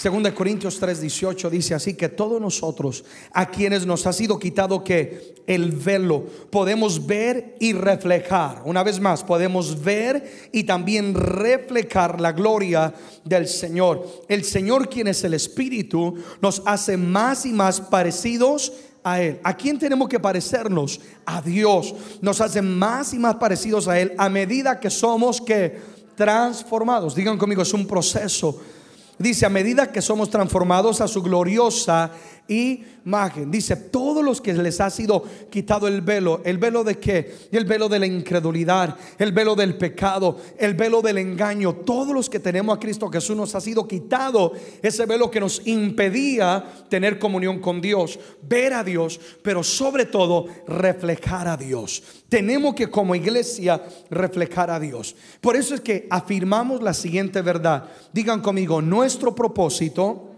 Segunda Corintios 3, 18 dice así que todos nosotros a quienes nos ha sido quitado que el velo podemos ver y reflejar. Una vez más, podemos ver y también reflejar la gloria del Señor. El Señor quien es el Espíritu nos hace más y más parecidos a Él. ¿A quién tenemos que parecernos? A Dios. Nos hace más y más parecidos a Él a medida que somos que transformados. Digan conmigo, es un proceso Dice, a medida que somos transformados a su gloriosa imagen. Dice, todos los que les ha sido quitado el velo, el velo de qué? El velo de la incredulidad, el velo del pecado, el velo del engaño. Todos los que tenemos a Cristo Jesús nos ha sido quitado ese velo que nos impedía tener comunión con Dios, ver a Dios, pero sobre todo reflejar a Dios. Tenemos que como iglesia reflejar a Dios. Por eso es que afirmamos la siguiente verdad. Digan conmigo, nuestro propósito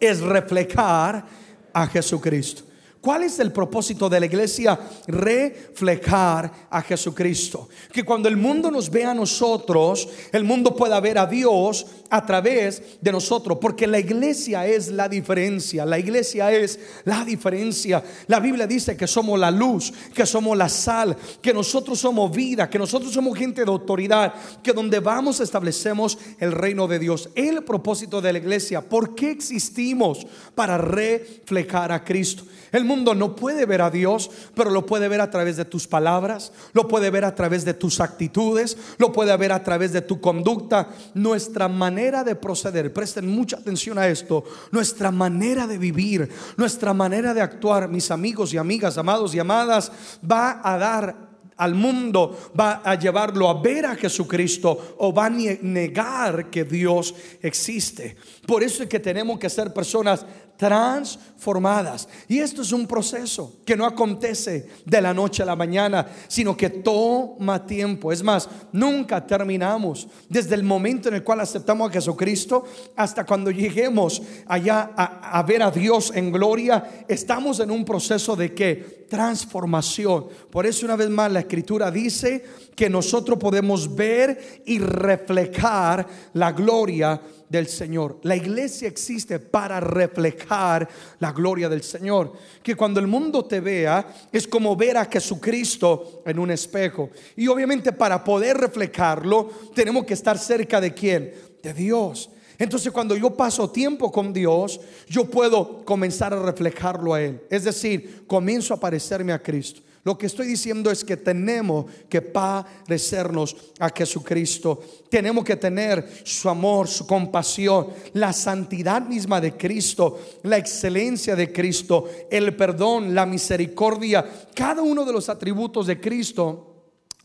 es reflejar a Jesucristo. ¿Cuál es el propósito de la iglesia? Reflejar a Jesucristo. Que cuando el mundo nos vea a nosotros, el mundo pueda ver a Dios a través de nosotros. Porque la iglesia es la diferencia. La iglesia es la diferencia. La Biblia dice que somos la luz, que somos la sal, que nosotros somos vida, que nosotros somos gente de autoridad, que donde vamos establecemos el reino de Dios. El propósito de la iglesia. ¿Por qué existimos? Para reflejar a Cristo. El mundo no puede ver a Dios, pero lo puede ver a través de tus palabras, lo puede ver a través de tus actitudes, lo puede ver a través de tu conducta. Nuestra manera de proceder, presten mucha atención a esto, nuestra manera de vivir, nuestra manera de actuar, mis amigos y amigas, amados y amadas, va a dar al mundo, va a llevarlo a ver a Jesucristo o va a negar que Dios existe. Por eso es que tenemos que ser personas transformadas. Y esto es un proceso que no acontece de la noche a la mañana, sino que toma tiempo. Es más, nunca terminamos desde el momento en el cual aceptamos a Jesucristo hasta cuando lleguemos allá a, ver a Dios en gloria. Estamos en un proceso de que transformación. Por eso una vez más la escritura dice que nosotros podemos ver y reflejar la gloria del Señor. La iglesia existe para reflejar la gloria del Señor. Que cuando el mundo te vea es como ver a Jesucristo en un espejo. Y obviamente para poder reflejarlo tenemos que estar cerca de quién? De Dios. Entonces cuando yo paso tiempo con Dios, yo puedo comenzar a reflejarlo a Él. Es decir, comienzo a parecerme a Cristo. Lo que estoy diciendo es que tenemos que parecernos a Jesucristo. Tenemos que tener su amor, su compasión, la santidad misma de Cristo, la excelencia de Cristo, el perdón, la misericordia, cada uno de los atributos de Cristo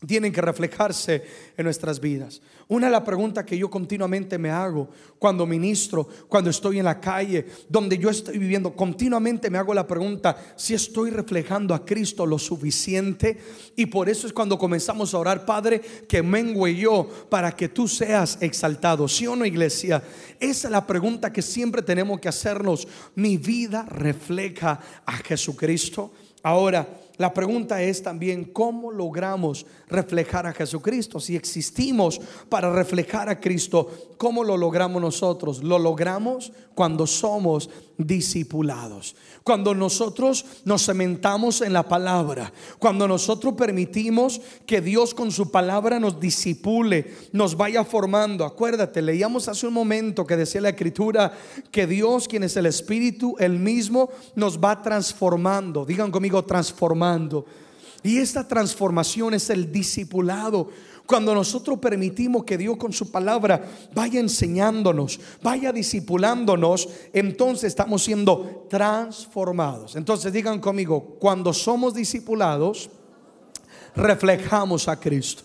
tienen que reflejarse en nuestras vidas. Una de las preguntas que yo continuamente me hago cuando ministro, cuando estoy en la calle, donde yo estoy viviendo, continuamente me hago la pregunta si estoy reflejando a Cristo lo suficiente. Y por eso es cuando comenzamos a orar, Padre, que mengue yo para que tú seas exaltado. ¿Sí o no, iglesia? Esa es la pregunta que siempre tenemos que hacernos. ¿Mi vida refleja a Jesucristo? Ahora, la pregunta es también cómo logramos reflejar a Jesucristo. Si existimos para reflejar a Cristo, ¿cómo lo logramos nosotros? Lo logramos cuando somos discipulados. Cuando nosotros nos cementamos en la palabra, cuando nosotros permitimos que Dios con su palabra nos disipule, nos vaya formando. Acuérdate, leíamos hace un momento que decía la escritura que Dios, quien es el Espíritu, el mismo, nos va transformando. Digan conmigo, transformando. Y esta transformación es el discipulado. Cuando nosotros permitimos que Dios con su palabra vaya enseñándonos, vaya discipulándonos, entonces estamos siendo transformados. Entonces digan conmigo, cuando somos discipulados, reflejamos a Cristo.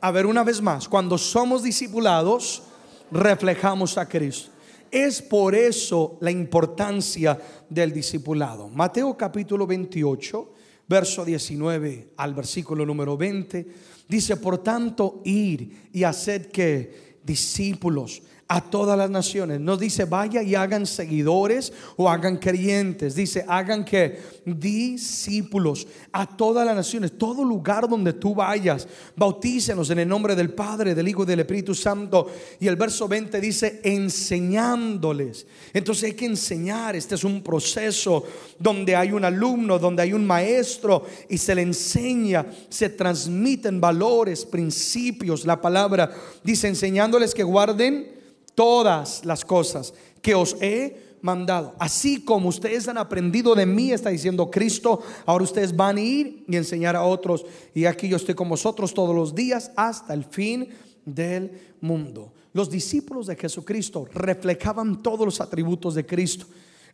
A ver, una vez más, cuando somos discipulados, reflejamos a Cristo. Es por eso la importancia del discipulado. Mateo capítulo 28 verso 19 al versículo número 20, dice, por tanto, ir y hacer que discípulos a todas las naciones. Nos dice, vaya y hagan seguidores o hagan creyentes. Dice, hagan que discípulos a todas las naciones, todo lugar donde tú vayas. Bautícenos en el nombre del Padre, del Hijo y del Espíritu Santo. Y el verso 20 dice, enseñándoles. Entonces hay que enseñar. Este es un proceso donde hay un alumno, donde hay un maestro y se le enseña, se transmiten valores, principios. La palabra dice, enseñándoles que guarden todas las cosas que os he mandado. Así como ustedes han aprendido de mí, está diciendo Cristo, ahora ustedes van a ir y enseñar a otros. Y aquí yo estoy con vosotros todos los días hasta el fin del mundo. Los discípulos de Jesucristo reflejaban todos los atributos de Cristo.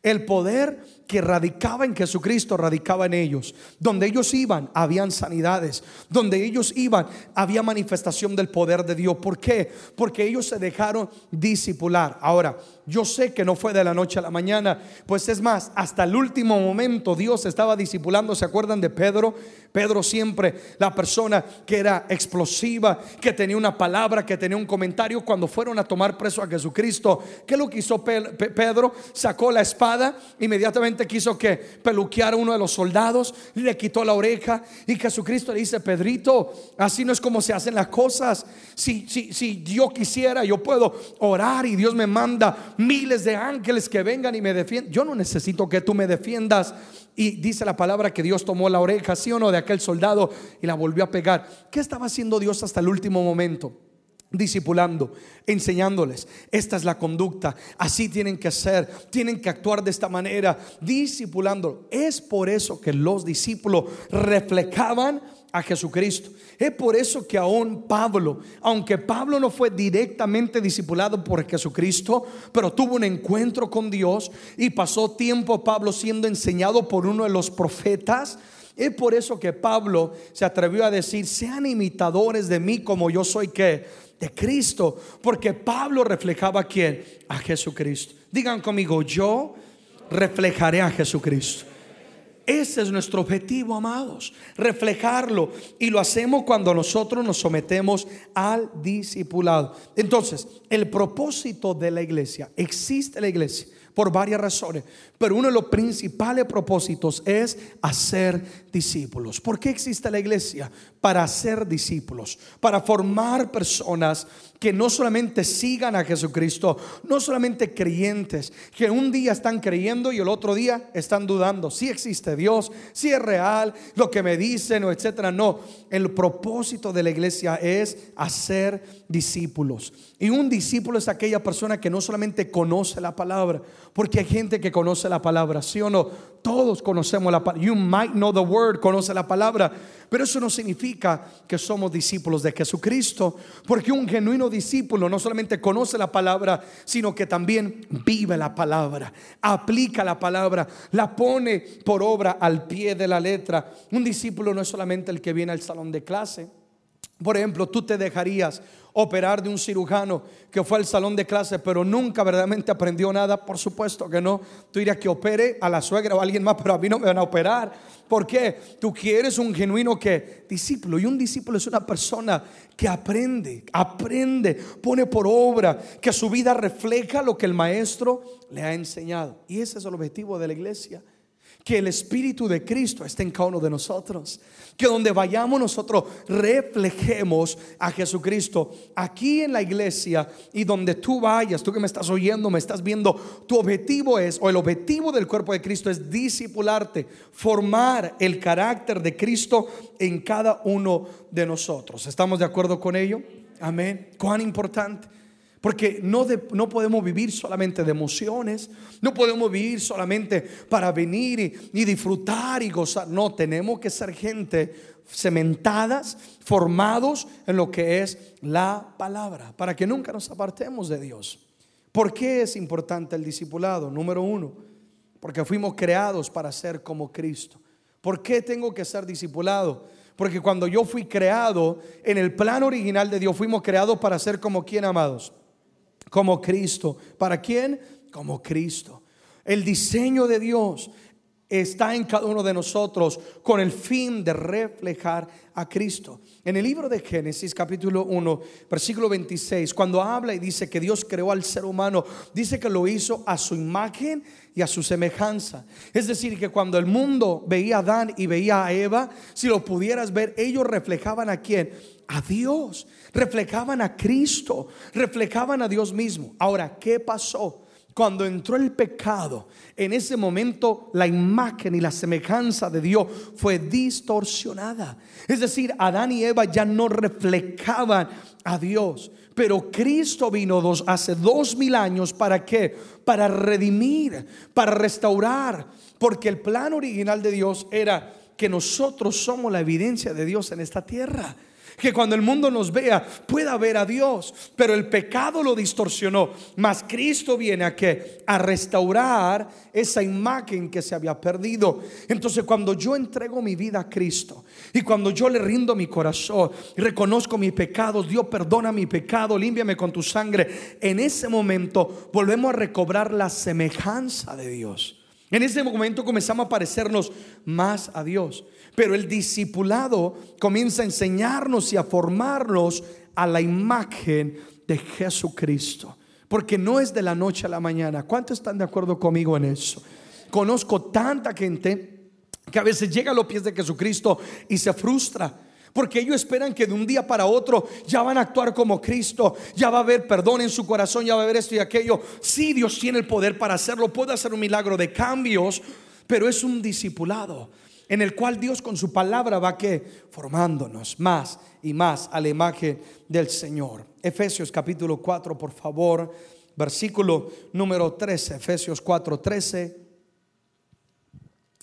El poder que radicaba en Jesucristo radicaba en ellos. Donde ellos iban, habían sanidades. Donde ellos iban, había manifestación del poder de Dios. ¿Por qué? Porque ellos se dejaron discipular. Ahora, yo sé que no fue de la noche a la mañana, pues es más, hasta el último momento Dios estaba discipulando. ¿Se acuerdan de Pedro? Pedro siempre, la persona que era explosiva, que tenía una palabra, que tenía un comentario. Cuando fueron a tomar preso a Jesucristo, ¿qué lo que hizo Pedro? Sacó la espada, inmediatamente quiso que peluqueara uno de los soldados, le quitó la oreja y Jesucristo le dice, Pedrito, así no es como se hacen las cosas. Si, si, si yo quisiera, yo puedo orar y Dios me manda miles de ángeles que vengan y me defiendan. Yo no necesito que tú me defiendas. Y dice la palabra que Dios tomó la oreja, sí o no, de aquel soldado y la volvió a pegar. ¿Qué estaba haciendo Dios hasta el último momento? discipulando, enseñándoles. Esta es la conducta, así tienen que ser, tienen que actuar de esta manera, discipulando. Es por eso que los discípulos reflejaban a Jesucristo. Es por eso que aún Pablo, aunque Pablo no fue directamente discipulado por Jesucristo, pero tuvo un encuentro con Dios y pasó tiempo Pablo siendo enseñado por uno de los profetas, es por eso que Pablo se atrevió a decir, sean imitadores de mí como yo soy que de Cristo, porque Pablo reflejaba a quién? A Jesucristo. Digan conmigo, yo reflejaré a Jesucristo. Ese es nuestro objetivo, amados, reflejarlo. Y lo hacemos cuando nosotros nos sometemos al discipulado. Entonces, el propósito de la iglesia, existe la iglesia por varias razones, pero uno de los principales propósitos es hacer discípulos. ¿Por qué existe la iglesia? Para hacer discípulos, para formar personas que no solamente sigan a Jesucristo, no solamente creyentes, que un día están creyendo y el otro día están dudando si existe Dios, si es real, lo que me dicen o etcétera. No, el propósito de la iglesia es hacer discípulos. Y un discípulo es aquella persona que no solamente conoce la palabra, porque hay gente que conoce la palabra, ¿sí o no? Todos conocemos la palabra. You might know the word, conoce la palabra, pero eso no significa que somos discípulos de Jesucristo, porque un genuino discípulo no solamente conoce la palabra, sino que también vive la palabra, aplica la palabra, la pone por obra al pie de la letra. Un discípulo no es solamente el que viene al salón de clase. Por ejemplo, tú te dejarías operar de un cirujano que fue al salón de clase, pero nunca verdaderamente aprendió nada. Por supuesto que no. Tú dirías que opere a la suegra o a alguien más, pero a mí no me van a operar. ¿Por qué? Tú quieres un genuino que discípulo. Y un discípulo es una persona que aprende, aprende, pone por obra, que su vida refleja lo que el maestro le ha enseñado. Y ese es el objetivo de la iglesia que el Espíritu de Cristo esté en cada uno de nosotros. Que donde vayamos nosotros reflejemos a Jesucristo aquí en la iglesia y donde tú vayas, tú que me estás oyendo, me estás viendo, tu objetivo es, o el objetivo del cuerpo de Cristo es discipularte, formar el carácter de Cristo en cada uno de nosotros. ¿Estamos de acuerdo con ello? Amén. Cuán importante. Porque no, no, podemos vivir solamente de emociones, no podemos vivir solamente para venir y, y, disfrutar y gozar. No, tenemos que ser gente cementadas, formados en lo que es la palabra, para que nunca nos apartemos de Dios. ¿Por qué es importante el discipulado? Número uno, porque fuimos creados para ser como Cristo. ¿Por qué tengo que ser discipulado? Porque cuando yo fui creado en el plan original de Dios, fuimos creados para ser como quien, amados como Cristo. ¿Para quién? Como Cristo. El diseño de Dios está en cada uno de nosotros con el fin de reflejar a Cristo. En el libro de Génesis capítulo 1, versículo 26, cuando habla y dice que Dios creó al ser humano, dice que lo hizo a su imagen y a su semejanza. Es decir, que cuando el mundo veía a Adán y veía a Eva, si lo pudieras ver, ellos reflejaban a quién? A Dios, reflejaban a Cristo, reflejaban a Dios mismo. Ahora, ¿qué pasó? Cuando entró el pecado, en ese momento la imagen y la semejanza de Dios fue distorsionada. Es decir, Adán y Eva ya no reflejaban a Dios. Pero Cristo vino dos, hace dos mil años para qué? Para redimir, para restaurar. Porque el plan original de Dios era que nosotros somos la evidencia de Dios en esta tierra que cuando el mundo nos vea pueda ver a Dios. Pero el pecado lo distorsionó. Mas Cristo viene a que a restaurar esa imagen que se había perdido. Entonces cuando yo entrego mi vida a Cristo y cuando yo le rindo mi corazón reconozco mis pecados, Dios perdona mi pecado, límpiame con tu sangre. En ese momento volvemos a recobrar la semejanza de Dios. En ese momento comenzamos a parecernos más a Dios. Pero el discipulado comienza a enseñarnos y a formarnos a la imagen de Jesucristo. Porque no es de la noche a la mañana. ¿Cuántos están de acuerdo conmigo en eso? Conozco tanta gente que a veces llega a los pies de Jesucristo y se frustra. Porque ellos esperan que de un día para otro ya van a actuar como Cristo, ya va a haber perdón en su corazón, ya va a haber esto y aquello. Sí, Dios tiene el poder para hacerlo, puede hacer un milagro de cambios, pero es un discipulado en el cual Dios con su palabra va que formándonos más y más a la imagen del Señor. Efesios capítulo 4, por favor, versículo número 13, Efesios 4, 13.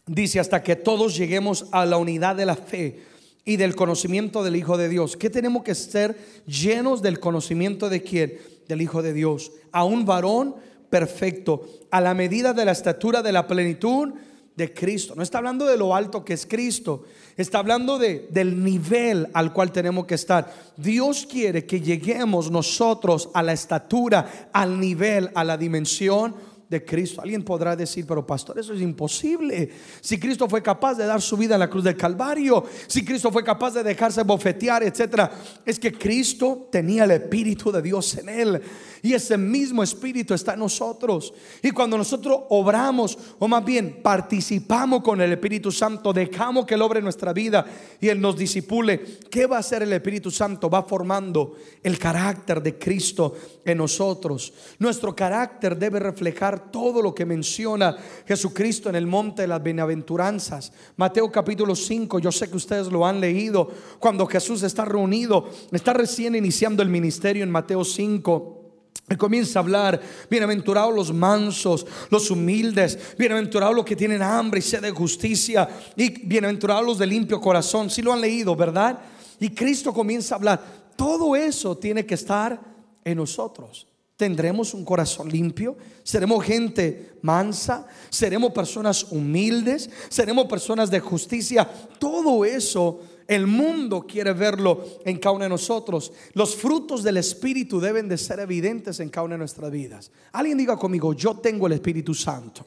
Dice, hasta que todos lleguemos a la unidad de la fe y del conocimiento del Hijo de Dios. ¿Qué tenemos que ser llenos del conocimiento de quién? Del Hijo de Dios. A un varón perfecto, a la medida de la estatura de la plenitud de Cristo. No está hablando de lo alto que es Cristo. Está hablando de, del nivel al cual tenemos que estar. Dios quiere que lleguemos nosotros a la estatura, al nivel, a la dimensión de Cristo. Alguien podrá decir, pero pastor, eso es imposible. Si Cristo fue capaz de dar su vida en la cruz del Calvario, si Cristo fue capaz de dejarse bofetear, etcétera, es que Cristo tenía el Espíritu de Dios en él. Y ese mismo Espíritu está en nosotros. Y cuando nosotros obramos, o más bien participamos con el Espíritu Santo, dejamos que Él obre nuestra vida y Él nos disipule, ¿qué va a hacer el Espíritu Santo? Va formando el carácter de Cristo en nosotros. Nuestro carácter debe reflejar todo lo que menciona Jesucristo en el monte de las bienaventuranzas. Mateo capítulo 5, yo sé que ustedes lo han leído, cuando Jesús está reunido, está recién iniciando el ministerio en Mateo 5. Y comienza a hablar, bienaventurados los mansos, los humildes, bienaventurados los que tienen hambre y sed de justicia, y bienaventurados los de limpio corazón. Si lo han leído, ¿verdad? Y Cristo comienza a hablar. Todo eso tiene que estar en nosotros. Tendremos un corazón limpio, seremos gente mansa, seremos personas humildes, seremos personas de justicia. Todo eso el mundo quiere verlo en cada uno de nosotros. Los frutos del Espíritu deben de ser evidentes en cada una de nuestras vidas. Alguien diga conmigo, yo tengo el Espíritu Santo.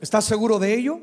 ¿Estás seguro de ello?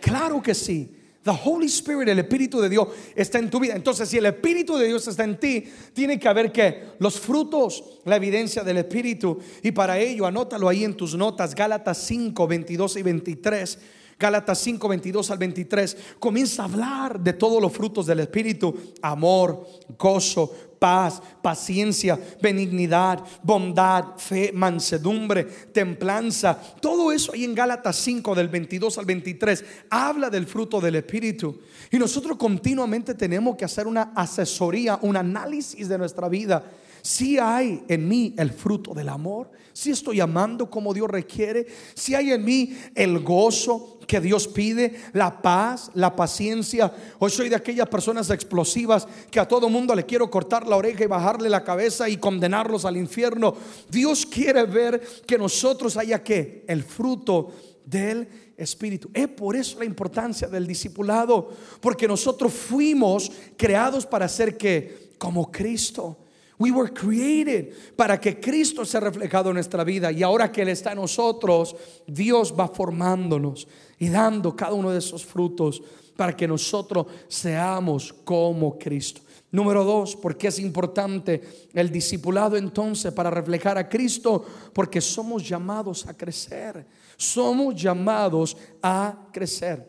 Claro que sí. The Holy Spirit, el Espíritu de Dios, está en tu vida. Entonces, si el Espíritu de Dios está en ti, tiene que haber que los frutos, la evidencia del Espíritu. Y para ello, anótalo ahí en tus notas, Gálatas 5, 22 y 23. Gálatas 5, 22 al 23, comienza a hablar de todos los frutos del Espíritu, amor, gozo, paz, paciencia, benignidad, bondad, fe, mansedumbre, templanza. Todo eso ahí en Gálatas 5 del 22 al 23 habla del fruto del Espíritu. Y nosotros continuamente tenemos que hacer una asesoría, un análisis de nuestra vida si hay en mí el fruto del amor, si estoy amando como Dios requiere, si hay en mí el gozo que Dios pide, la paz, la paciencia. Hoy soy de aquellas personas explosivas que a todo mundo le quiero cortar la oreja y bajarle la cabeza y condenarlos al infierno. Dios quiere ver que nosotros haya que el fruto del Espíritu. Es por eso la importancia del discipulado, porque nosotros fuimos creados para ser que como Cristo. We were created para que Cristo sea reflejado en nuestra vida. Y ahora que Él está en nosotros, Dios va formándonos y dando cada uno de esos frutos para que nosotros seamos como Cristo. Número dos, porque es importante el discipulado entonces para reflejar a Cristo, porque somos llamados a crecer, somos llamados a crecer.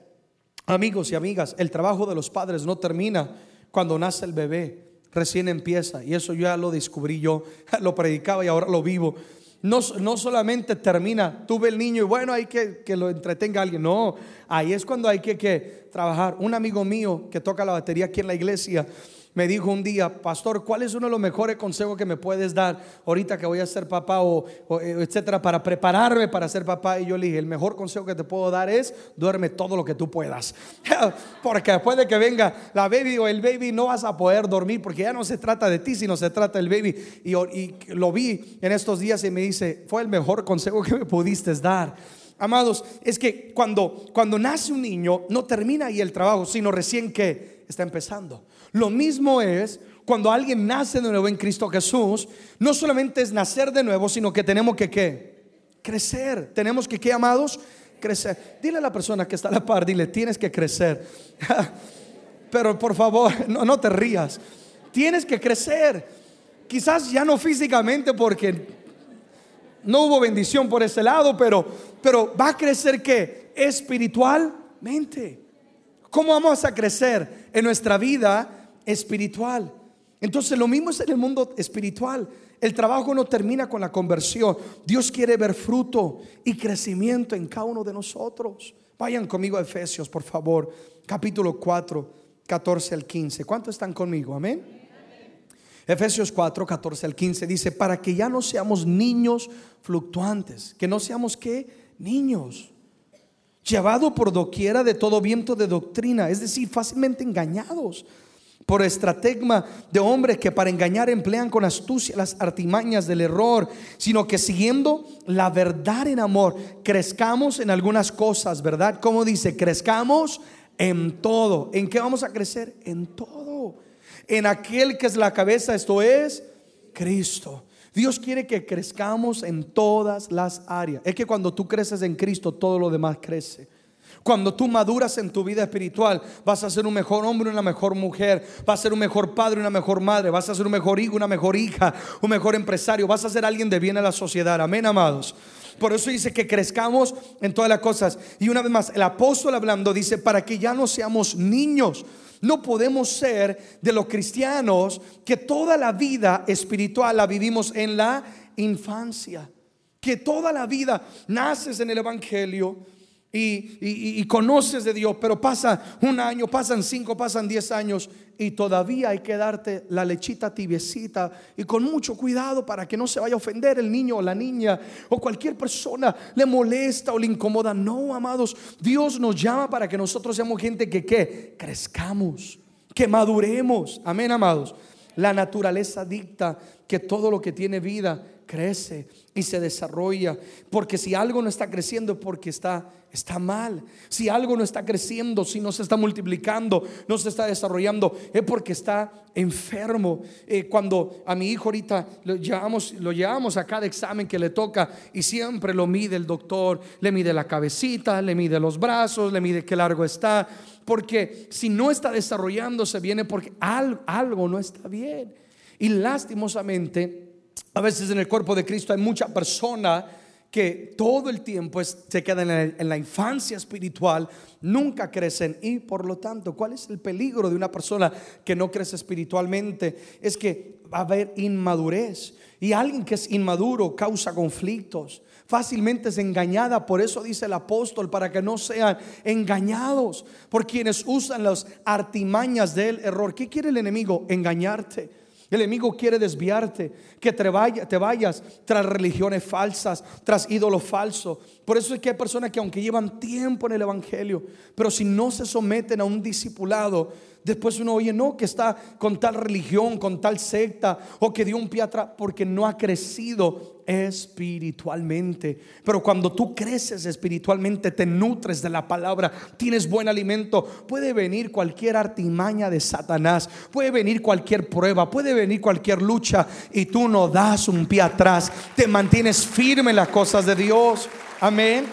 Amigos y amigas, el trabajo de los padres no termina cuando nace el bebé, recién empieza, y eso ya lo descubrí yo, lo predicaba y ahora lo vivo. No, no, solamente termina, tuve el niño y bueno, hay que que lo entretenga alguien. No, ahí es cuando hay que, que trabajar. Un amigo mío que toca la batería aquí en la iglesia me dijo un día, pastor, ¿cuál es uno de los mejores consejos que me puedes dar ahorita que voy a ser papá o, eh, etcétera para prepararme para ser papá? Y yo le dije, el mejor consejo que te puedo dar es duerme todo lo que tú puedas. porque después de que venga la baby o el baby no vas a poder dormir porque ya no se trata de ti, sino se trata del baby. Y, y lo vi en estos días y me dice, fue el mejor consejo que me pudiste dar. Amados, es que cuando, cuando nace un niño no termina ahí el trabajo, sino recién que está empezando. Lo mismo es cuando alguien nace de nuevo en Cristo Jesús, no solamente es nacer de nuevo, sino que tenemos que ¿qué? crecer. Tenemos que, ¿qué amados? Crecer. Dile a la persona que está a la par, dile, tienes que crecer. Pero por favor, no, no te rías. Tienes que crecer. Quizás ya no físicamente porque no hubo bendición por ese lado, pero, pero va a crecer ¿qué? Espiritualmente. ¿Cómo vamos a crecer en nuestra vida? Espiritual. Entonces lo mismo es en el mundo espiritual. El trabajo no termina con la conversión. Dios quiere ver fruto y crecimiento en cada uno de nosotros. Vayan conmigo a Efesios, por favor, capítulo 4, 14 al 15. ¿Cuántos están conmigo? Amén. Efesios 4, 14 al 15 dice, para que ya no seamos niños fluctuantes, que no seamos que niños, llevado por doquiera de todo viento de doctrina, es decir, fácilmente engañados por estrategma de hombres que para engañar emplean con astucia las artimañas del error, sino que siguiendo la verdad en amor, crezcamos en algunas cosas, ¿verdad? Como dice, crezcamos en todo. ¿En qué vamos a crecer? En todo. En aquel que es la cabeza, esto es Cristo. Dios quiere que crezcamos en todas las áreas. Es que cuando tú creces en Cristo, todo lo demás crece. Cuando tú maduras en tu vida espiritual, vas a ser un mejor hombre, una mejor mujer, vas a ser un mejor padre, una mejor madre, vas a ser un mejor hijo, una mejor hija, un mejor empresario, vas a ser alguien de bien a la sociedad. Amén, amados. Por eso dice que crezcamos en todas las cosas. Y una vez más, el apóstol hablando dice, para que ya no seamos niños. No podemos ser de los cristianos que toda la vida espiritual la vivimos en la infancia. Que toda la vida naces en el Evangelio, y, conoces de Dios, pero pasa un año, pasan cinco, pasan diez años y todavía hay que darte la lechita tibiecita y con mucho cuidado para que no se vaya a ofender el niño o la niña o cualquier persona le molesta o le incomoda. No, amados, Dios nos llama para que nosotros seamos gente que, que crezcamos, que maduremos. Amén, amados. La naturaleza dicta que todo lo que tiene vida crece y se desarrolla. Porque si algo no está creciendo porque está, está mal. Si algo no está creciendo, si no se está multiplicando, no se está desarrollando, es porque está enfermo. Eh, cuando a mi hijo ahorita lo llevamos, lo llevamos a cada examen que le toca y siempre lo mide el doctor, le mide la cabecita, le mide los brazos, le mide qué largo está. Porque si no está desarrollándose, viene porque algo no está bien. Y lastimosamente, a veces en el cuerpo de Cristo hay mucha persona que todo el tiempo se quedan en, la infancia espiritual, nunca crecen y por lo tanto, ¿cuál es el peligro de una persona que no crece espiritualmente? Es que va a haber inmadurez y alguien que es inmaduro causa conflictos, fácilmente es engañada, por eso dice el apóstol, para que no sean engañados por quienes usan las artimañas del error. ¿Qué quiere el enemigo? Engañarte. El enemigo quiere desviarte, que te, te vayas tras religiones falsas, tras ídolos falsos. Por eso es que hay personas que aunque llevan tiempo en el Evangelio, pero si no se someten a un discipulado, después uno oye, no, que está con tal religión, con tal secta, o que dio un pie atrás, porque no ha crecido espiritualmente. Pero cuando tú creces espiritualmente, te nutres de la palabra, tienes buen alimento, puede venir cualquier artimaña de Satanás, puede venir cualquier prueba, puede venir cualquier lucha y tú no das un pie atrás, te mantienes firme en las cosas de Dios. Amén.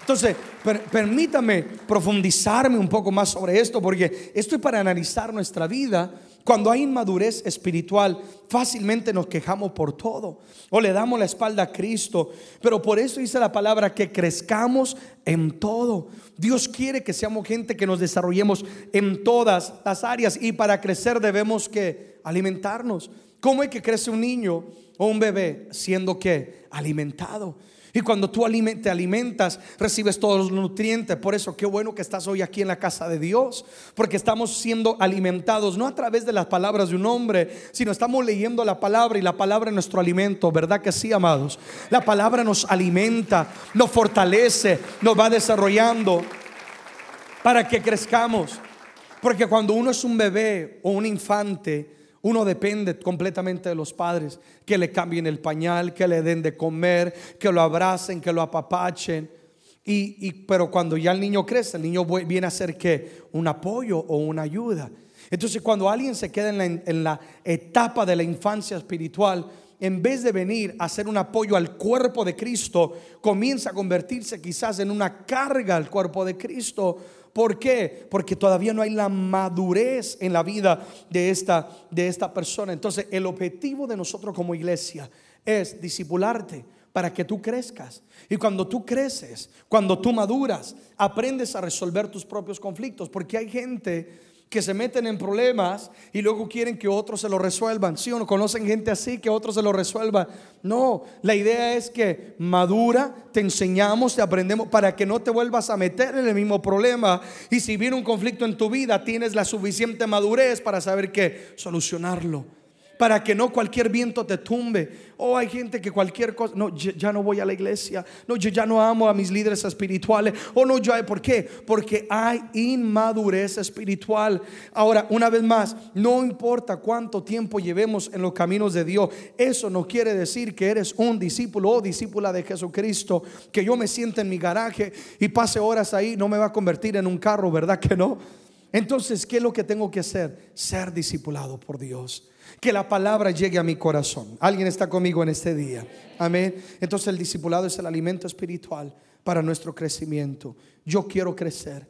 Entonces, permítame profundizarme un poco más sobre esto, porque esto es para analizar nuestra vida. Cuando hay inmadurez espiritual, fácilmente nos quejamos por todo o le damos la espalda a Cristo. Pero por eso dice la palabra que crezcamos en todo. Dios quiere que seamos gente que nos desarrollemos en todas las áreas y para crecer debemos que alimentarnos. ¿Cómo es que crece un niño o un bebé siendo que alimentado? Y cuando tú te alimentas, recibes todos los nutrientes. Por eso, qué bueno que estás hoy aquí en la casa de Dios. Porque estamos siendo alimentados, no a través de las palabras de un hombre, sino estamos leyendo la palabra y la palabra es nuestro alimento. ¿Verdad que sí, amados? La palabra nos alimenta, nos fortalece, nos va desarrollando para que crezcamos. Porque cuando uno es un bebé o un infante, uno depende completamente de los padres, que le cambien el pañal, que le den de comer, que lo abracen, que lo apapachen. Y, pero cuando ya el niño crece, el niño viene a ser que un apoyo o una ayuda. Entonces cuando alguien se queda en la, en la etapa de la infancia espiritual, en vez de venir a ser un apoyo al cuerpo de Cristo, comienza a convertirse quizás en una carga al cuerpo de Cristo ¿Por qué? Porque todavía no hay la madurez en la vida de esta, de esta persona. Entonces, el objetivo de nosotros como iglesia es discipularte para que tú crezcas. Y cuando tú creces, cuando tú maduras, aprendes a resolver tus propios conflictos. Porque hay gente que se meten en problemas y luego quieren que otros se lo resuelvan. ¿Sí o no conocen gente así que otros se lo resuelvan? No, la idea es que madura, te enseñamos, te aprendemos para que no te vuelvas a meter en el mismo problema. Y si viene un conflicto en tu vida, tienes la suficiente madurez para saber que solucionarlo para que no cualquier viento te tumbe. O oh, hay gente que cualquier cosa, no, ya no voy a la iglesia, no, yo ya no amo a mis líderes espirituales, oh, no, yo, ¿por qué? Porque hay inmadurez espiritual. Ahora, una vez más, no importa cuánto tiempo llevemos en los caminos de Dios, eso no quiere decir que eres un discípulo o discípula de Jesucristo, que yo me siente en mi garaje y pase horas ahí, no me va a convertir en un carro, ¿verdad que no? Entonces, ¿qué es lo que tengo que hacer? Ser discipulado por Dios que la palabra llegue a mi corazón. ¿Alguien está conmigo en este día? Amén. Entonces el discipulado es el alimento espiritual para nuestro crecimiento. Yo quiero crecer.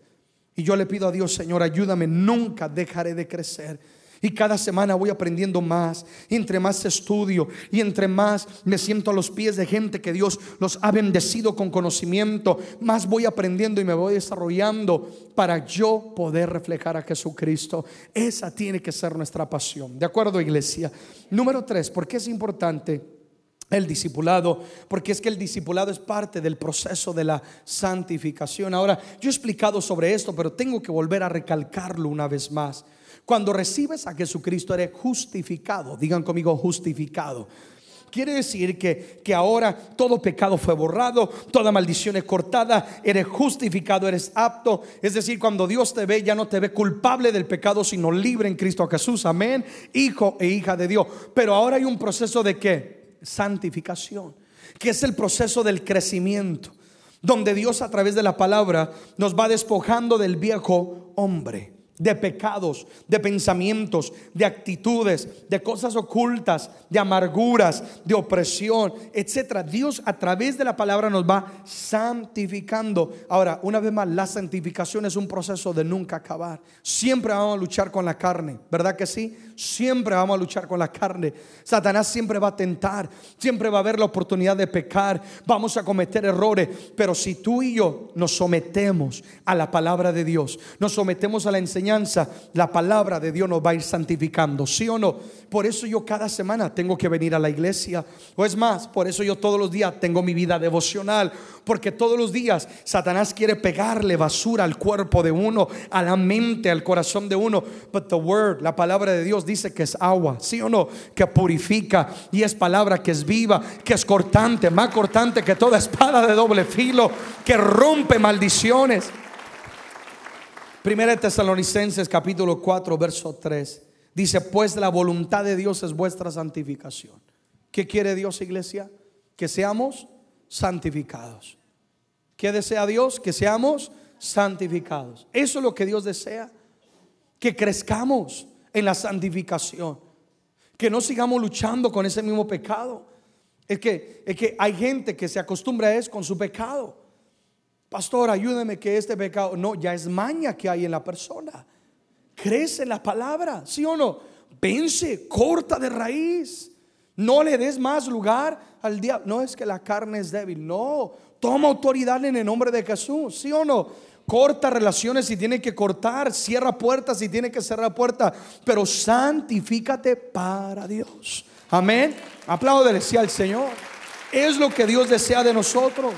Y yo le pido a Dios, Señor, ayúdame, nunca dejaré de crecer. Y cada semana voy aprendiendo más. Y entre más estudio y entre más me siento a los pies de gente que Dios los ha bendecido con conocimiento, más voy aprendiendo y me voy desarrollando para yo poder reflejar a Jesucristo. Esa tiene que ser nuestra pasión. ¿De acuerdo, iglesia? Número tres, ¿por qué es importante? el discipulado, porque es que el discipulado es parte del proceso de la santificación. Ahora, yo he explicado sobre esto, pero tengo que volver a recalcarlo una vez más. Cuando recibes a Jesucristo eres justificado. Digan conmigo justificado. Quiere decir que, que, ahora todo pecado fue borrado, toda maldición es cortada, eres justificado, eres apto. Es decir, cuando Dios te ve, ya no te ve culpable del pecado, sino libre en Cristo Jesús. Amén. Hijo e hija de Dios. Pero ahora hay un proceso de qué? Santificación, que es el proceso del crecimiento, donde Dios a través de la palabra nos va despojando del viejo hombre de pecados, de pensamientos, de actitudes, de cosas ocultas, de amarguras, de opresión, etcétera. Dios a través de la palabra nos va santificando. Ahora, una vez más, la santificación es un proceso de nunca acabar. Siempre vamos a luchar con la carne, ¿verdad que sí? Siempre vamos a luchar con la carne. Satanás siempre va a tentar, siempre va a haber la oportunidad de pecar, vamos a cometer errores, pero si tú y yo nos sometemos a la palabra de Dios, nos sometemos a la enseñanza la palabra de Dios nos va a ir santificando, ¿sí o no? Por eso yo cada semana tengo que venir a la iglesia. O es más, por eso yo todos los días tengo mi vida devocional. Porque todos los días Satanás quiere pegarle basura al cuerpo de uno, a la mente, al corazón de uno. But the word, la palabra de Dios dice que es agua, ¿sí o no? Que purifica y es palabra que es viva, que es cortante, más cortante que toda espada de doble filo, que rompe maldiciones. Primera de Tesalonicenses capítulo 4, verso 3. Dice, pues la voluntad de Dios es vuestra santificación. ¿Qué quiere Dios, iglesia? Que seamos santificados. ¿Qué desea Dios? Que seamos santificados. Eso es lo que Dios desea. Que crezcamos en la santificación. Que no sigamos luchando con ese mismo pecado. Es que, es que hay gente que se acostumbra a eso con su pecado. Pastor, ayúdeme que este pecado, no, ya es maña que hay en la persona. Crece en la palabra, ¿sí o no? Vence, corta de raíz. No le des más lugar al diablo. No es que la carne es débil, no. Toma autoridad en el nombre de Jesús, ¿sí o no? Corta relaciones si tiene que cortar, cierra puertas si tiene que cerrar puertas, pero santifícate para Dios. Amén. Aplaudele al Señor. Es lo que Dios desea de nosotros.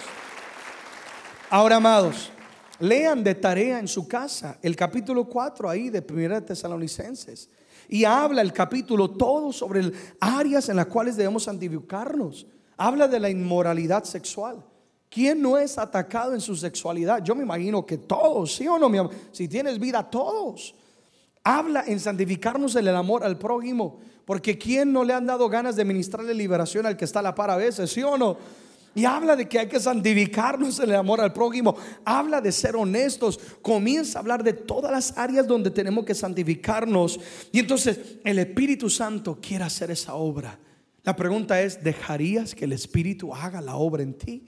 Ahora, amados, lean de tarea en su casa el capítulo 4 ahí de Primera de Tesalonicenses. Y habla el capítulo todo sobre áreas en las cuales debemos santificarnos. Habla de la inmoralidad sexual. ¿Quién no es atacado en su sexualidad? Yo me imagino que todos, ¿sí o no? Mi Si tienes vida, todos. Habla en santificarnos en el amor al prójimo. Porque ¿quién no le han dado ganas de ministrarle liberación al que está a la par a veces? ¿Sí o no? Y habla de que hay que santificarnos en el amor al prójimo. Habla de ser honestos. Comienza a hablar de todas las áreas donde tenemos que santificarnos. Y entonces el Espíritu Santo quiere hacer esa obra. La pregunta es, ¿dejarías que el Espíritu haga la obra en ti?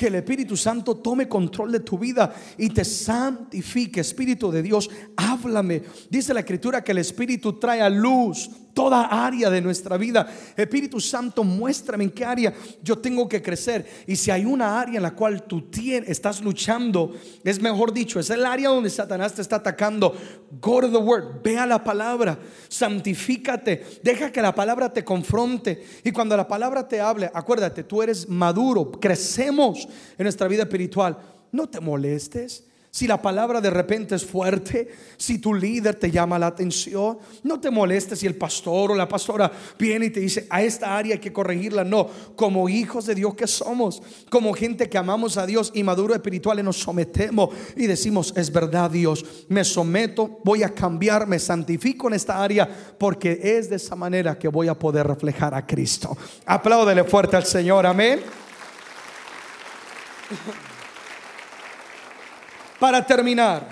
Que el Espíritu Santo tome control de tu vida y te santifique. Espíritu de Dios, háblame. Dice la Escritura que el Espíritu trae a luz toda área de nuestra vida. Espíritu Santo, muéstrame en qué área yo tengo que crecer. Y si hay una área en la cual tú tienes, estás luchando, es mejor dicho, es el área donde Satanás te está atacando. Go to the word, ve a la palabra, santifícate, deja que la palabra te confronte. Y cuando la palabra te hable, acuérdate, tú eres maduro, crecemos en nuestra vida espiritual. No te molestes. Si la palabra de repente es fuerte, si tu líder te llama la atención, no te molestes si el pastor o la pastora viene y te dice, a esta área hay que corregirla. No, como hijos de Dios que somos, como gente que amamos a Dios y maduro espirituales nos sometemos y decimos, es verdad Dios, me someto, voy a cambiar, me santifico en esta área porque es de esa manera que voy a poder reflejar a Cristo. Apláudele fuerte al Señor, amén. Para terminar,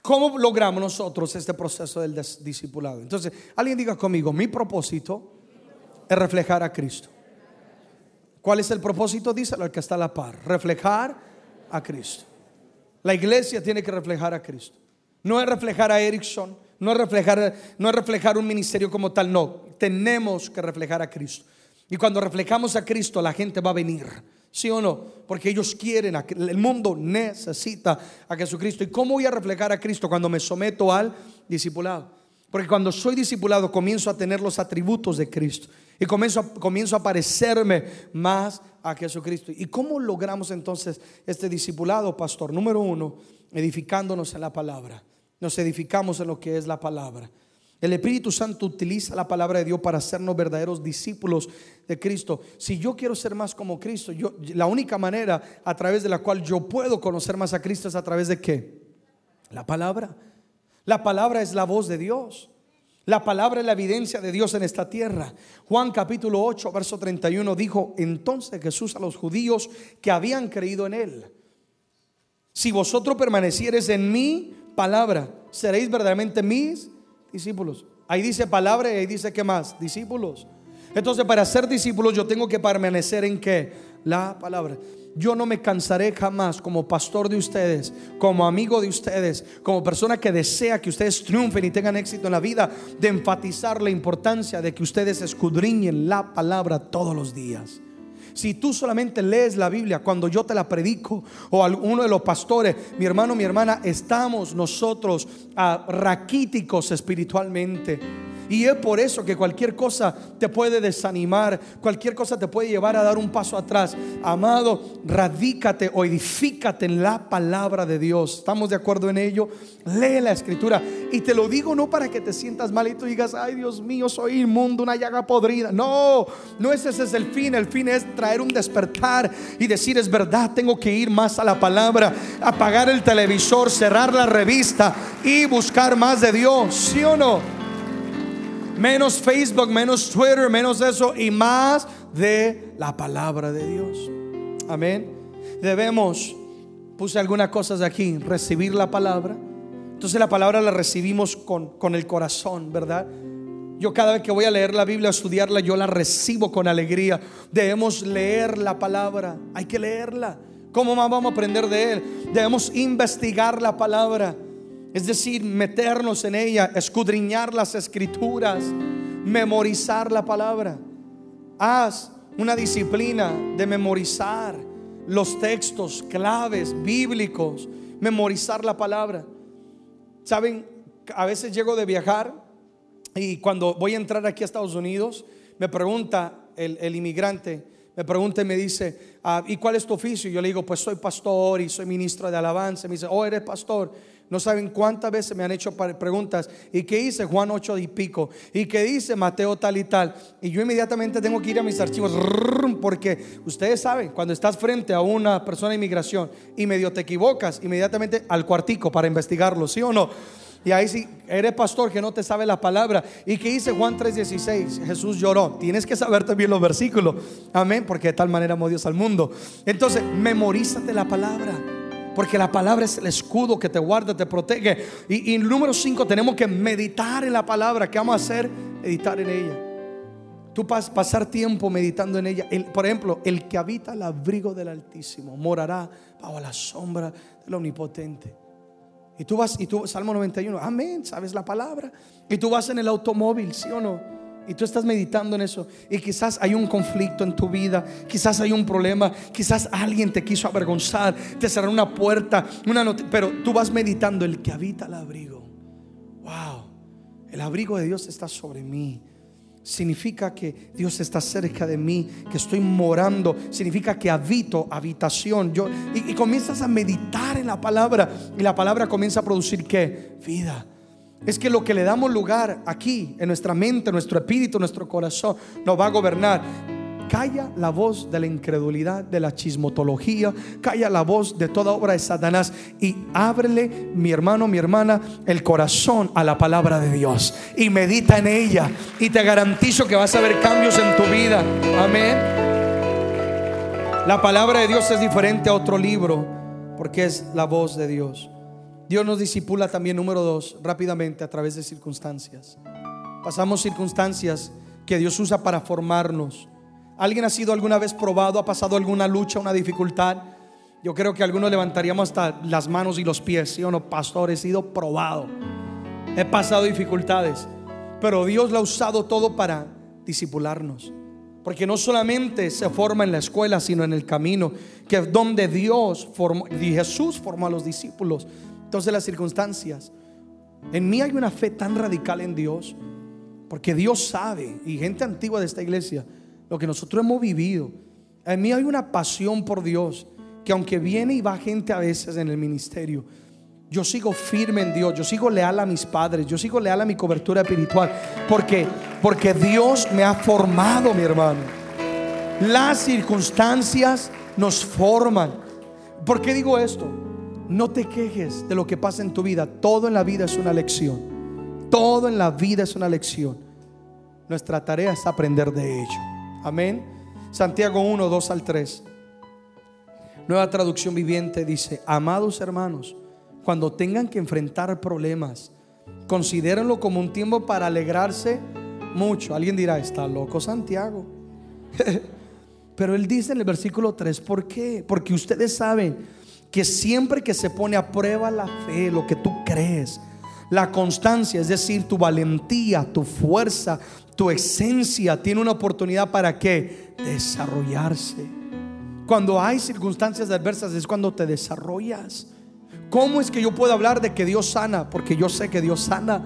¿cómo logramos nosotros este proceso del discipulado? Entonces, alguien diga conmigo, mi propósito es reflejar a Cristo. ¿Cuál es el propósito? Díselo al que está a la par. Reflejar a Cristo. La iglesia tiene que reflejar a Cristo. No es reflejar a Erickson, no es reflejar, no es reflejar un ministerio como tal, no. Tenemos que reflejar a Cristo. Y cuando reflejamos a Cristo, la gente va a venir. ¿Sí o no? Porque ellos quieren, el mundo necesita a Jesucristo. ¿Y cómo voy a reflejar a Cristo cuando me someto al discipulado? Porque cuando soy discipulado comienzo a tener los atributos de Cristo y comienzo a, comienzo a parecerme más a Jesucristo. ¿Y cómo logramos entonces este discipulado, pastor? Número uno, edificándonos en la palabra. Nos edificamos en lo que es la palabra. El Espíritu Santo utiliza la palabra de Dios para hacernos verdaderos discípulos de Cristo. Si yo quiero ser más como Cristo, yo, la única manera a través de la cual yo puedo conocer más a Cristo es a través de qué? La palabra. La palabra es la voz de Dios. La palabra es la evidencia de Dios en esta tierra. Juan capítulo 8, verso 31 dijo, entonces Jesús a los judíos que habían creído en él, si vosotros permanecieres en mi palabra, seréis verdaderamente mis discípulos. Ahí dice palabra y ahí dice que más, discípulos. Entonces para ser discípulos yo tengo que permanecer en qué? La palabra. Yo no me cansaré jamás como pastor de ustedes, como amigo de ustedes, como persona que desea que ustedes triunfen y tengan éxito en la vida, de enfatizar la importancia de que ustedes escudriñen la palabra todos los días. Si tú solamente lees la Biblia cuando yo te la predico o alguno de los pastores, mi hermano, mi hermana, estamos nosotros ah, raquíticos espiritualmente. Y es por eso que cualquier cosa te puede desanimar, cualquier cosa te puede llevar a dar un paso atrás. Amado, radícate o edifícate en la palabra de Dios. ¿Estamos de acuerdo en ello? Lee la escritura. Y te lo digo no para que te sientas mal y tú digas, ay Dios mío, soy inmundo, una llaga podrida. No, no ese es el fin. El fin es traer un despertar y decir, es verdad, tengo que ir más a la palabra, apagar el televisor, cerrar la revista y buscar más de Dios. ¿Sí o no? Menos Facebook, menos Twitter, menos eso y más de la palabra de Dios. Amén. Debemos, puse algunas cosas aquí, recibir la palabra. Entonces la palabra la recibimos con, con el corazón, ¿verdad? Yo cada vez que voy a leer la Biblia, a estudiarla, yo la recibo con alegría. Debemos leer la palabra, hay que leerla. ¿Cómo más vamos a aprender de Él? Debemos investigar la palabra. Es decir, meternos en ella, escudriñar las escrituras, memorizar la palabra. Haz una disciplina de memorizar los textos claves bíblicos, memorizar la palabra. Saben, a veces llego de viajar y cuando voy a entrar aquí a Estados Unidos, me pregunta el, inmigrante, me pregunta y me dice, ah, ¿y cuál es tu oficio? Yo le digo, pues soy pastor y soy ministro de alabanza. Me dice, oh, eres pastor. No saben cuántas veces me han hecho preguntas. ¿Y qué dice Juan 8 y pico? ¿Y qué dice Mateo tal y tal? Y yo inmediatamente tengo que ir a mis archivos. Porque ustedes saben, cuando estás frente a una persona de inmigración y medio te equivocas, inmediatamente al cuartico para investigarlo, ¿sí o no? Y ahí si eres pastor que no te sabe la palabra. ¿Y qué dice Juan 3:16? Jesús lloró. Tienes que saber también los versículos. Amén. Porque de tal manera amó Dios al mundo. Entonces, memorízate la palabra. Porque la palabra es el escudo que te guarda, te protege. Y, número 5, tenemos que meditar en la palabra. ¿Qué vamos a hacer? Meditar en ella. Tú vas pasar tiempo meditando en ella. por ejemplo, el que habita el abrigo del Altísimo morará bajo la sombra del Omnipotente. Y tú vas, y tú, Salmo 91, amén, sabes la palabra. Y tú vas en el automóvil, ¿sí o no? Y tú estás meditando en eso. Y quizás hay un conflicto en tu vida. Quizás hay un problema. Quizás alguien te quiso avergonzar. Te cerró una puerta. Una pero tú vas meditando el que habita el abrigo. Wow. El abrigo de Dios está sobre mí. Significa que Dios está cerca de mí, que estoy morando. Significa que habito, habitación. Yo, y, y comienzas a meditar en la palabra. Y la palabra comienza a producir qué? Vida es que lo que le damos lugar aquí, en nuestra mente, nuestro espíritu, nuestro corazón, nos va a gobernar. Calla la voz de la incredulidad, de la chismotología, calla la voz de toda obra de Satanás y ábrele, mi hermano, mi hermana, el corazón a la palabra de Dios y medita en ella. Y te garantizo que vas a ver cambios en tu vida. Amén. La palabra de Dios es diferente a otro libro porque es la voz de Dios. Dios nos disipula también, número dos, rápidamente a través de circunstancias. Pasamos circunstancias que Dios usa para formarnos. ¿Alguien ha sido alguna vez probado? ¿Ha pasado alguna lucha, una dificultad? Yo creo que algunos levantaríamos hasta las manos y los pies, ¿sí o no? Pastor, he sido probado. He pasado dificultades. Pero Dios lo ha usado todo para disipularnos. Porque no solamente se forma en la escuela, sino en el camino, que es donde Dios formó, y Jesús formó a los discípulos. Entonces las circunstancias. En mí hay una fe tan radical en Dios, porque Dios sabe, y gente antigua de esta iglesia, lo que nosotros hemos vivido. En mí hay una pasión por Dios, que aunque viene y va gente a veces en el ministerio, yo sigo firme en Dios, yo sigo leal a mis padres, yo sigo leal a mi cobertura espiritual, porque porque Dios me ha formado, mi hermano. Las circunstancias nos forman. ¿Por qué digo esto? No te quejes de lo que pasa en tu vida. Todo en la vida es una lección. Todo en la vida es una lección. Nuestra tarea es aprender de ello. Amén. Santiago 1, 2 al 3. Nueva traducción viviente dice, amados hermanos, cuando tengan que enfrentar problemas, considérenlo como un tiempo para alegrarse mucho. Alguien dirá, está loco Santiago. Pero él dice en el versículo 3, ¿por qué? Porque ustedes saben que siempre que se pone a prueba la fe, lo que tú crees, la constancia, es decir, tu valentía, tu fuerza, tu esencia, tiene una oportunidad para que desarrollarse. Cuando hay circunstancias adversas es cuando te desarrollas. ¿Cómo es que yo puedo hablar de que Dios sana? Porque yo sé que Dios sana.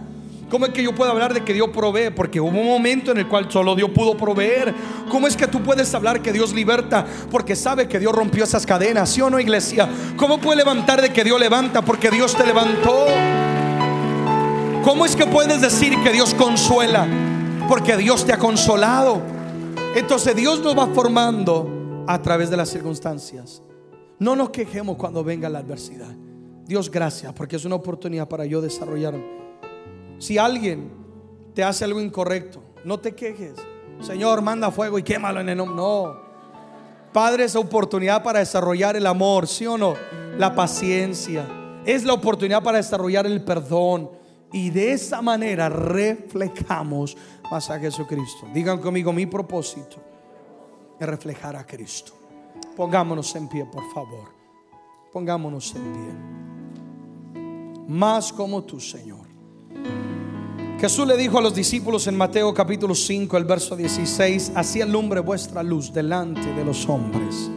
¿Cómo es que yo puedo hablar de que Dios provee? Porque hubo un momento en el cual solo Dios pudo proveer. ¿Cómo es que tú puedes hablar que Dios liberta? Porque sabe que Dios rompió esas cadenas, ¿sí o no, iglesia? ¿Cómo puedes levantar de que Dios levanta? Porque Dios te levantó. ¿Cómo es que puedes decir que Dios consuela? Porque Dios te ha consolado. Entonces Dios nos va formando a través de las circunstancias. No nos quejemos cuando venga la adversidad. Dios gracias porque es una oportunidad para yo desarrollarme. Si alguien te hace algo incorrecto, no te quejes. Señor, manda fuego y quémalo en el nombre. No. Padre, es oportunidad para desarrollar el amor, ¿sí o no? La paciencia. Es la oportunidad para desarrollar el perdón. Y de esa manera reflejamos más a Jesucristo. Digan conmigo, mi propósito es reflejar a Cristo. Pongámonos en pie, por favor. Pongámonos en pie. Más como tú, Señor. Jesús le dijo a los discípulos en Mateo capítulo 5, el verso 16, así alumbre vuestra luz delante de los hombres,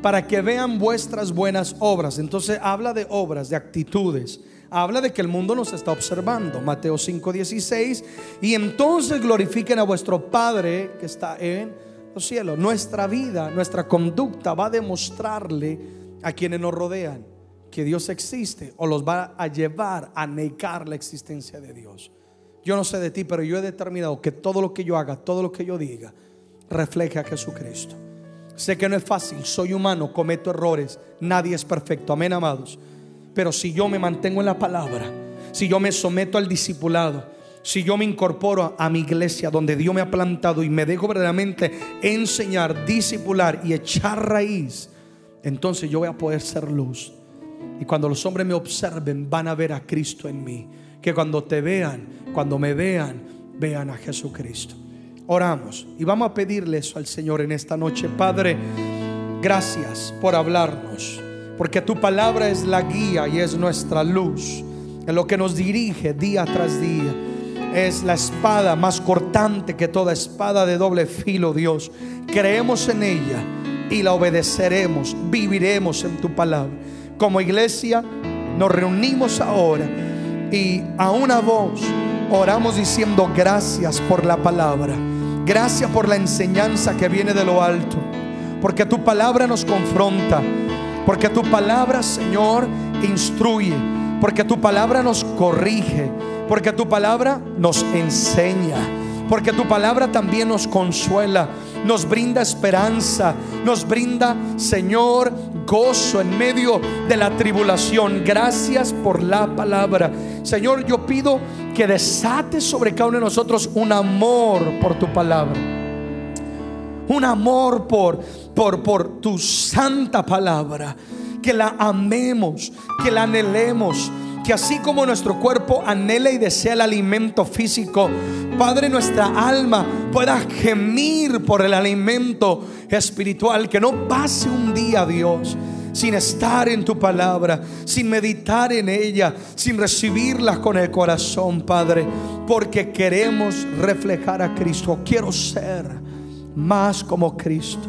para que vean vuestras buenas obras. Entonces habla de obras, de actitudes. Habla de que el mundo nos está observando, Mateo 5, 16, y entonces glorifiquen a vuestro Padre que está en los cielos. Nuestra vida, nuestra conducta va a demostrarle a quienes nos rodean que Dios existe o los va a llevar a negar la existencia de Dios. Yo no sé de ti, pero yo he determinado que todo lo que yo haga, todo lo que yo diga, refleje a Jesucristo. Sé que no es fácil, soy humano, cometo errores, nadie es perfecto, amén amados. Pero si yo me mantengo en la palabra, si yo me someto al discipulado, si yo me incorporo a mi iglesia donde Dios me ha plantado y me dejo verdaderamente enseñar, discipular y echar raíz, entonces yo voy a poder ser luz. Y cuando los hombres me observen, van a ver a Cristo en mí que cuando te vean, cuando me vean, vean a Jesucristo. Oramos y vamos a pedirle eso al Señor en esta noche. Padre, gracias por hablarnos, porque tu palabra es la guía y es nuestra luz, en lo que nos dirige día tras día. Es la espada más cortante que toda espada de doble filo, Dios. Creemos en ella y la obedeceremos, viviremos en tu palabra. Como iglesia nos reunimos ahora y a una voz oramos diciendo gracias por la palabra. Gracias por la enseñanza que viene de lo alto. Porque tu palabra nos confronta. Porque tu palabra, Señor, instruye. Porque tu palabra nos corrige. Porque tu palabra nos enseña. Porque tu palabra también nos consuela, nos brinda esperanza, nos brinda, Señor, gozo en medio de la tribulación. Gracias por la palabra. Señor, yo pido que desates sobre cada uno de nosotros un amor por tu palabra. Un amor por, por, por tu santa palabra. Que la amemos, que la anhelemos que así como nuestro cuerpo anhela y desea el alimento físico, Padre, nuestra alma pueda gemir por el alimento espiritual, que no pase un día, Dios, sin estar en tu palabra, sin meditar en ella, sin recibirla con el corazón, Padre, porque queremos reflejar a Cristo. Quiero ser más como Cristo.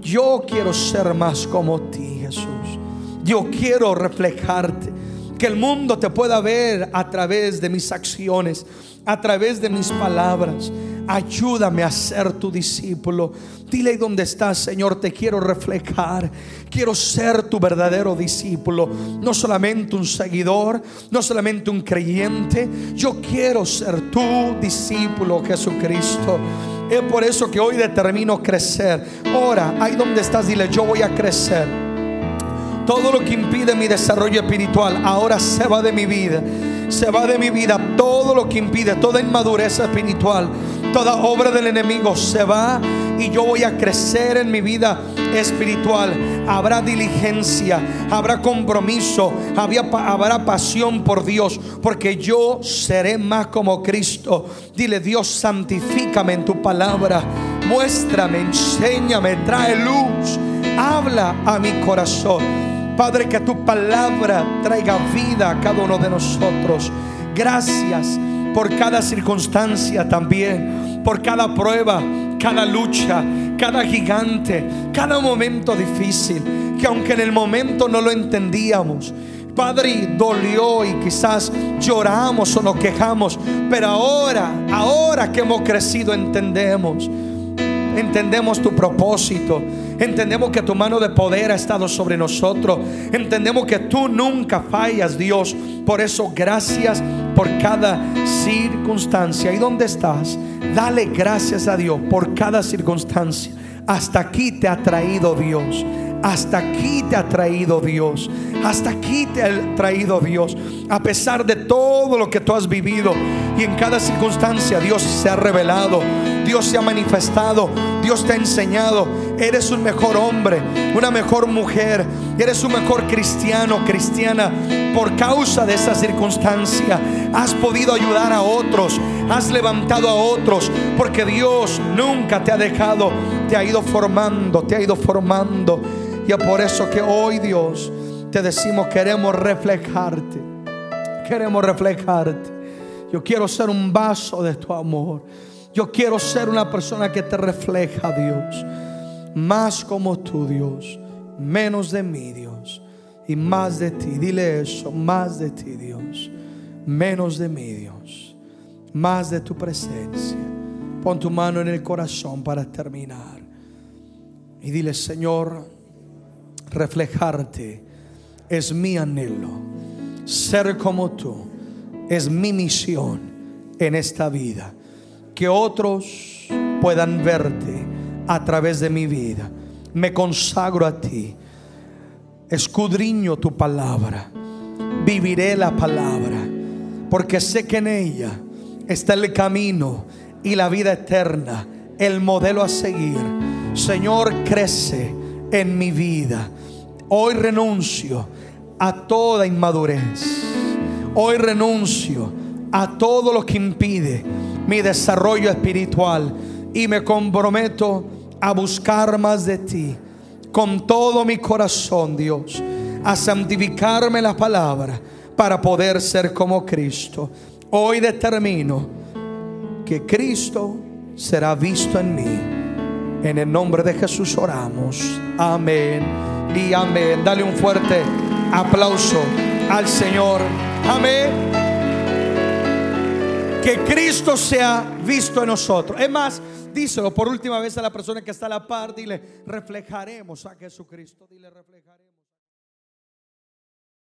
Yo quiero ser más como ti, Jesús. Yo quiero reflejarte. Que el mundo te pueda ver a través de mis acciones, a través de mis palabras. Ayúdame a ser tu discípulo. Dile dónde estás, Señor. Te quiero reflejar. Quiero ser tu verdadero discípulo. No solamente un seguidor, no solamente un creyente. Yo quiero ser tu discípulo, Jesucristo. Es por eso que hoy determino crecer. Ahora, ahí donde estás, dile, yo voy a crecer. Todo lo que impide mi desarrollo espiritual ahora se va de mi vida. Se va de mi vida. Todo lo que impide, toda inmadurez espiritual, toda obra del enemigo se va y yo voy a crecer en mi vida espiritual. Habrá diligencia, habrá compromiso, habrá pasión por Dios, porque yo seré más como Cristo. Dile, Dios, santifícame en tu palabra. Muéstrame, enséñame, trae luz. Habla a mi corazón. Padre, que tu palabra traiga vida a cada uno de nosotros. Gracias por cada circunstancia también, por cada prueba, cada lucha, cada gigante, cada momento difícil, que aunque en el momento no lo entendíamos, Padre, dolió y quizás lloramos o nos quejamos, pero ahora, ahora que hemos crecido entendemos entendemos tu propósito, entendemos que tu mano de poder ha estado sobre nosotros, entendemos que tú nunca fallas, Dios. Por eso, gracias por cada circunstancia. ¿Y dónde estás? Dale gracias a Dios por cada circunstancia. Hasta aquí te ha traído Dios. Hasta aquí te ha traído Dios. Hasta aquí te ha traído Dios. A pesar de todo lo que tú has vivido. Y en cada circunstancia Dios se ha revelado. Dios se ha manifestado. Dios te ha enseñado. Eres un mejor hombre. Una mejor mujer. Eres un mejor cristiano, cristiana. Por causa de esa circunstancia. Has podido ayudar a otros. Has levantado a otros. Porque Dios nunca te ha dejado. Te ha ido formando. Te ha ido formando. Y es por eso que hoy Dios te decimos queremos reflejarte. Queremos reflejarte. Yo quiero ser un vaso de tu amor. Yo quiero ser una persona que te refleja, Dios. Más como tú, Dios. Menos de mí, Dios. Y más de ti. Dile eso. Más de ti, Dios. Menos de mí, Dios. Más de tu presencia. Pon tu mano en el corazón para terminar. Y dile, Señor, reflejarte es mi anhelo. Ser como tú es mi misión en esta vida. Que otros puedan verte a través de mi vida. Me consagro a ti. Escudriño tu palabra. Viviré la palabra. Porque sé que en ella está el camino y la vida eterna. El modelo a seguir. Señor, crece en mi vida. Hoy renuncio a toda inmadurez. Hoy renuncio a todo lo que impide mi desarrollo espiritual y me comprometo a buscar más de ti con todo mi corazón, Dios, a santificarme la palabra para poder ser como Cristo. Hoy determino que Cristo será visto en mí. En el nombre de Jesús oramos. Amén y amén. Dale un fuerte aplauso al Señor. Amén. Que Cristo sea visto en nosotros. Es más, díselo por última vez a la persona que está a la par. Dile, reflejaremos a Jesucristo. Dile, reflejaremos.